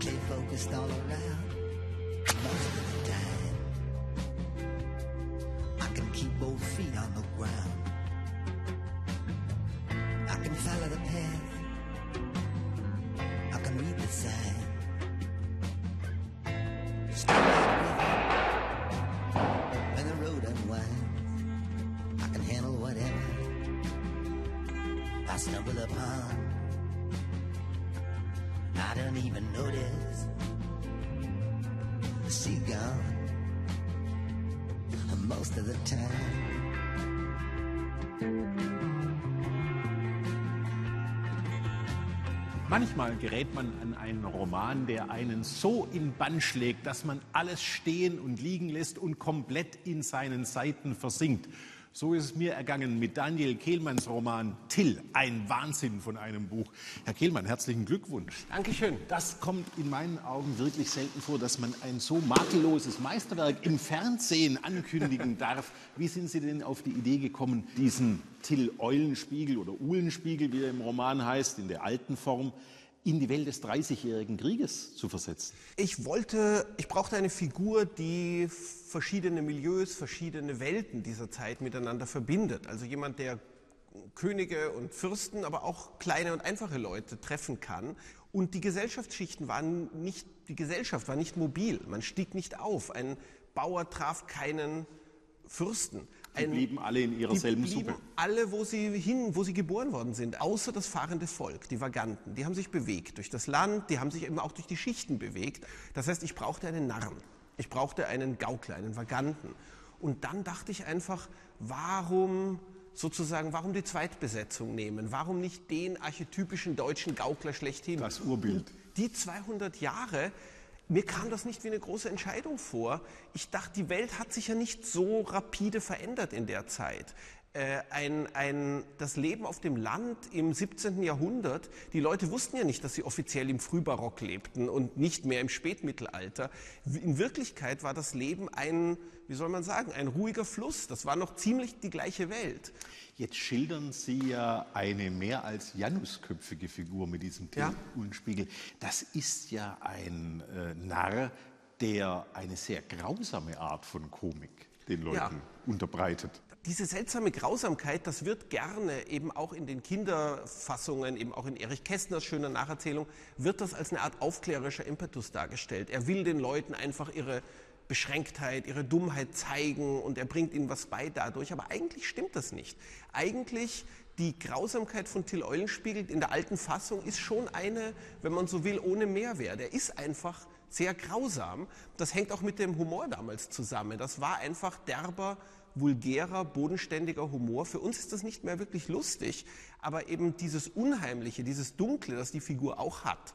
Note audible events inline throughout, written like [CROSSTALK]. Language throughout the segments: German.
stay focused all around most of the time. I can keep both feet on the ground. I can follow the path. I can read the sign. When the road unwinds, I can handle whatever I stumble upon. I don't even notice most of the time. Manchmal gerät man an einen Roman, der einen so in Bann schlägt, dass man alles stehen und liegen lässt und komplett in seinen Seiten versinkt. So ist es mir ergangen mit Daniel Kehlmanns Roman Till, ein Wahnsinn von einem Buch. Herr Kehlmann, herzlichen Glückwunsch. Dankeschön. Das kommt in meinen Augen wirklich selten vor, dass man ein so makelloses Meisterwerk im Fernsehen ankündigen [LAUGHS] darf. Wie sind Sie denn auf die Idee gekommen, diesen Till Eulenspiegel oder Uhlenspiegel, wie er im Roman heißt, in der alten Form, in die Welt des Dreißigjährigen Krieges zu versetzen? Ich wollte, ich brauchte eine Figur, die verschiedene Milieus, verschiedene Welten dieser Zeit miteinander verbindet. Also jemand, der Könige und Fürsten, aber auch kleine und einfache Leute treffen kann. Und die Gesellschaftsschichten waren nicht, die Gesellschaft war nicht mobil. Man stieg nicht auf. Ein Bauer traf keinen Fürsten. Die blieben alle in ihrer die selben blieben Suppe. Alle, wo sie hin, wo sie geboren worden sind, außer das fahrende Volk, die Vaganten. Die haben sich bewegt durch das Land, die haben sich eben auch durch die Schichten bewegt. Das heißt, ich brauchte einen Narren. Ich brauchte einen Gaukler, einen Vaganten. Und dann dachte ich einfach, warum sozusagen, warum die Zweitbesetzung nehmen? Warum nicht den archetypischen deutschen Gaukler schlechthin? Das Urbild. Die 200 Jahre, mir kam das nicht wie eine große Entscheidung vor. Ich dachte, die Welt hat sich ja nicht so rapide verändert in der Zeit. Äh, ein, ein, das Leben auf dem Land im 17. Jahrhundert, die Leute wussten ja nicht, dass sie offiziell im Frühbarock lebten und nicht mehr im Spätmittelalter. In Wirklichkeit war das Leben ein, wie soll man sagen, ein ruhiger Fluss. Das war noch ziemlich die gleiche Welt. Jetzt schildern Sie ja eine mehr als Janusköpfige Figur mit diesem Ja. Uhlenspiegel. Das ist ja ein äh, Narr, der eine sehr grausame Art von Komik den Leuten Ja. unterbreitet. Diese seltsame Grausamkeit, das wird gerne eben auch in den Kinderfassungen, eben auch in Erich Kästners schöner Nacherzählung, wird das als eine Art aufklärerischer Impetus dargestellt. Er will den Leuten einfach ihre Beschränktheit, ihre Dummheit zeigen und er bringt ihnen was bei dadurch. Aber eigentlich stimmt das nicht. Eigentlich die Grausamkeit von Till Eulenspiegel in der alten Fassung ist schon eine, wenn man so will, ohne Mehrwert. Er ist einfach sehr grausam. Das hängt auch mit dem Humor damals zusammen. Das war einfach derber, vulgärer, bodenständiger Humor. Für uns ist das nicht mehr wirklich lustig, aber eben dieses Unheimliche, dieses Dunkle, das die Figur auch hat,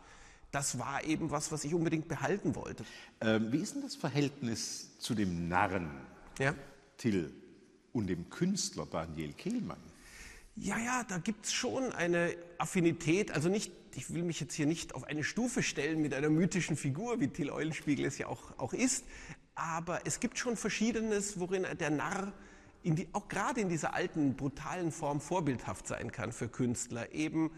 das war eben was, was ich unbedingt behalten wollte. Ähm, wie ist denn das Verhältnis zu dem Narren Ja? Till und dem Künstler Daniel Kehlmann? Ja, ja, da gibt's schon eine Affinität. Also nicht, ich will mich jetzt hier nicht auf eine Stufe stellen mit einer mythischen Figur, wie Till Eulenspiegel es ja auch, auch ist, aber es gibt schon Verschiedenes, worin der Narr in die, auch gerade in dieser alten, brutalen Form vorbildhaft sein kann für Künstler. Eben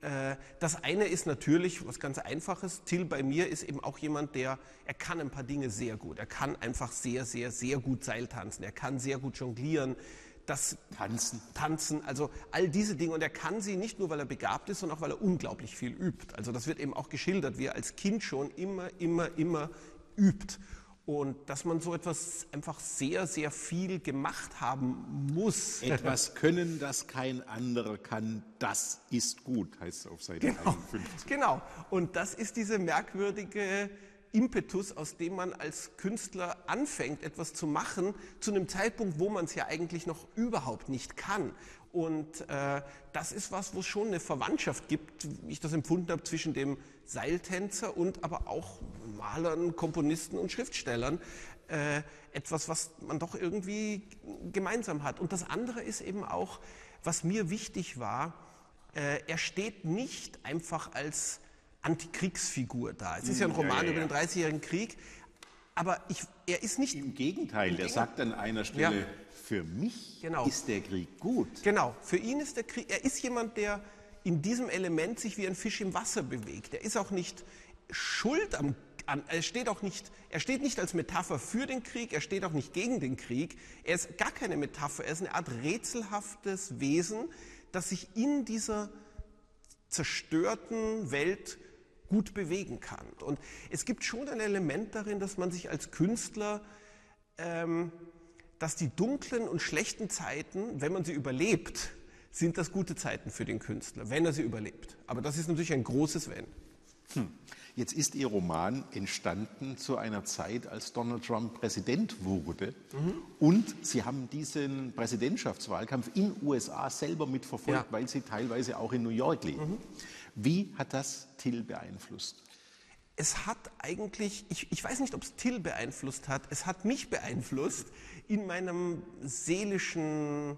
äh, das eine ist natürlich was ganz Einfaches. Till bei mir ist eben auch jemand, der, er kann ein paar Dinge sehr gut. Er kann einfach sehr, sehr, sehr gut Seiltanzen. Er kann sehr gut jonglieren. Das Tanzen. Tanzen, also all diese Dinge. Und er kann sie nicht nur, weil er begabt ist, sondern auch, weil er unglaublich viel übt. Also das wird eben auch geschildert, wie er als Kind schon immer, immer, immer übt. Und dass man so etwas einfach sehr, sehr viel gemacht haben muss. Etwas können, das kein anderer kann, das ist gut, heißt es auf Seite Genau. 51. genau. Und das ist diese merkwürdige Impetus, aus dem man als Künstler anfängt, etwas zu machen, zu einem Zeitpunkt, wo man es ja eigentlich noch überhaupt nicht kann. Und äh, das ist was, wo es schon eine Verwandtschaft gibt, wie ich das empfunden habe, zwischen dem Seiltänzer und aber auch Malern, Komponisten und Schriftstellern. Äh, etwas, was man doch irgendwie gemeinsam hat. Und das andere ist eben auch, was mir wichtig war, äh, er steht nicht einfach als Antikriegsfigur da. Es ist ja ein Ja, Roman ja, über ja. den Dreißigjährigen Krieg, aber ich, er ist nicht Im Gegenteil, der Gegen- sagt an einer Stelle, Ja. für mich Genau. ist der Krieg gut. Genau, für ihn ist der Krieg, er ist jemand, der in diesem Element sich wie ein Fisch im Wasser bewegt. Er ist auch nicht Schuld am an, er steht auch nicht, er steht nicht als Metapher für den Krieg, er steht auch nicht gegen den Krieg. Er ist gar keine Metapher, er ist eine Art rätselhaftes Wesen, das sich in dieser zerstörten Welt gut bewegen kann. Und es gibt schon ein Element darin, dass man sich als Künstler, ähm, dass die dunklen und schlechten Zeiten, wenn man sie überlebt, sind das gute Zeiten für den Künstler, wenn er sie überlebt. Aber das ist natürlich ein großes Wenn. Hm. Jetzt ist Ihr Roman entstanden zu einer Zeit, als Donald Trump Präsident wurde. Mhm. Und Sie haben diesen Präsidentschaftswahlkampf in USA selber mitverfolgt, ja. weil Sie teilweise auch in New York leben. Mhm. Wie hat das Till beeinflusst? Es hat eigentlich, ich, ich weiß nicht, ob es Till beeinflusst hat, es hat mich beeinflusst in meinem seelischen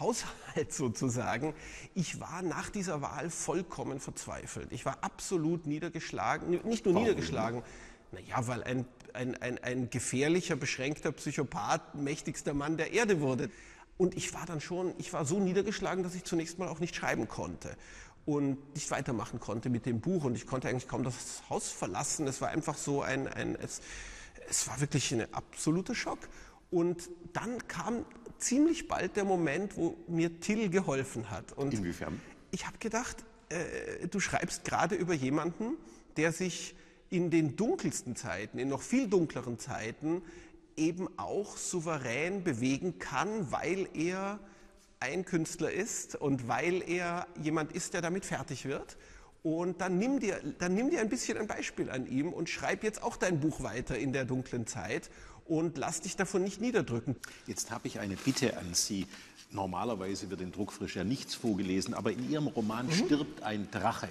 Haushalt [LAUGHS] sozusagen. Ich war nach dieser Wahl vollkommen verzweifelt. Ich war absolut niedergeschlagen, nicht nur Warum? niedergeschlagen, naja, weil ein, ein, ein, ein gefährlicher, beschränkter Psychopath mächtigster Mann der Erde wurde. Und ich war dann schon, ich war so niedergeschlagen, dass ich zunächst mal auch nicht schreiben konnte und nicht weitermachen konnte mit dem Buch. Und ich konnte eigentlich kaum das Haus verlassen. Es war einfach so ein, ein es, es war wirklich ein absoluter Schock. Und dann kam ziemlich bald der Moment, wo mir Till geholfen hat. Und Inwiefern? Ich habe gedacht, äh, du schreibst gerade über jemanden, der sich in den dunkelsten Zeiten, in noch viel dunkleren Zeiten, eben auch souverän bewegen kann, weil er ein Künstler ist und weil er jemand ist, der damit fertig wird. Und dann nimm, dir, dann nimm dir ein bisschen ein Beispiel an ihm und schreib jetzt auch dein Buch weiter in der dunklen Zeit und lass dich davon nicht niederdrücken. Jetzt habe ich eine Bitte an Sie. Normalerweise wird in Druckfrisch ja nichts vorgelesen, aber in Ihrem Roman mhm. stirbt ein Drache.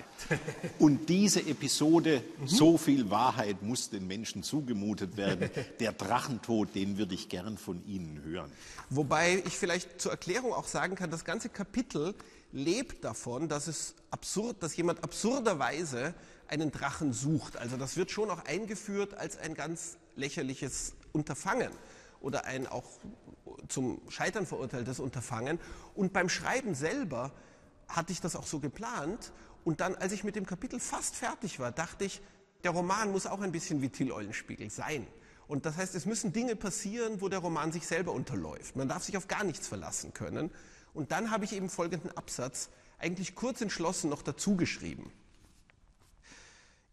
Und diese Episode, mhm. so viel Wahrheit muss den Menschen zugemutet werden. [LAUGHS] Der Drachentod, den würde ich gern von Ihnen hören. Wobei ich vielleicht zur Erklärung auch sagen kann, das ganze Kapitel lebt davon, dass es absurd, dass jemand absurderweise einen Drachen sucht. Also das wird schon auch eingeführt als ein ganz lächerliches Unterfangen oder ein auch zum Scheitern verurteiltes Unterfangen. Und beim Schreiben selber hatte ich das auch so geplant. Und dann, als ich mit dem Kapitel fast fertig war, dachte ich, der Roman muss auch ein bisschen wie Till Eulenspiegel sein. Und das heißt, es müssen Dinge passieren, wo der Roman sich selber unterläuft. Man darf sich auf gar nichts verlassen können. Und dann habe ich eben folgenden Absatz eigentlich kurz entschlossen noch dazu geschrieben.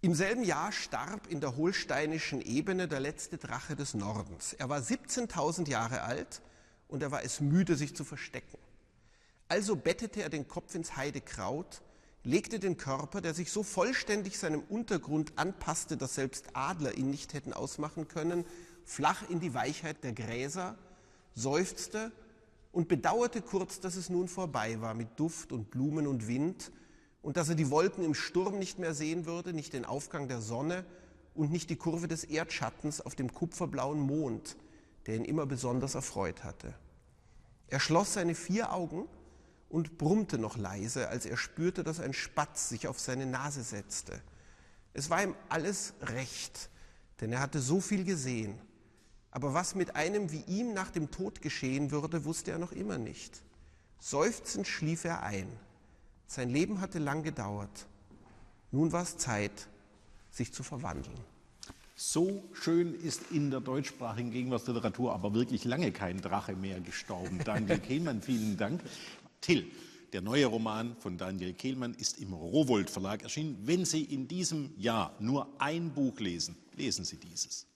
Im selben Jahr starb in der holsteinischen Ebene der letzte Drache des Nordens. Er war 17.000 Jahre alt und er war es müde, sich zu verstecken. Also bettete er den Kopf ins Heidekraut, legte den Körper, der sich so vollständig seinem Untergrund anpasste, dass selbst Adler ihn nicht hätten ausmachen können, flach in die Weichheit der Gräser, seufzte und bedauerte kurz, dass es nun vorbei war mit Duft und Blumen und Wind, und dass er die Wolken im Sturm nicht mehr sehen würde, nicht den Aufgang der Sonne und nicht die Kurve des Erdschattens auf dem kupferblauen Mond, der ihn immer besonders erfreut hatte. Er schloss seine vier Augen und brummte noch leise, als er spürte, dass ein Spatz sich auf seine Nase setzte. Es war ihm alles recht, denn er hatte so viel gesehen. Aber was mit einem wie ihm nach dem Tod geschehen würde, wusste er noch immer nicht. Seufzend schlief er ein. Sein Leben hatte lang gedauert. Nun war es Zeit, sich zu verwandeln. So schön ist in der deutschsprachigen Gegenwartsliteratur aber wirklich lange kein Drache mehr gestorben. Daniel [LAUGHS] Kehlmann, vielen Dank. Till, der neue Roman von Daniel Kehlmann ist im Rowold Verlag erschienen. Wenn Sie in diesem Jahr nur ein Buch lesen, lesen Sie dieses.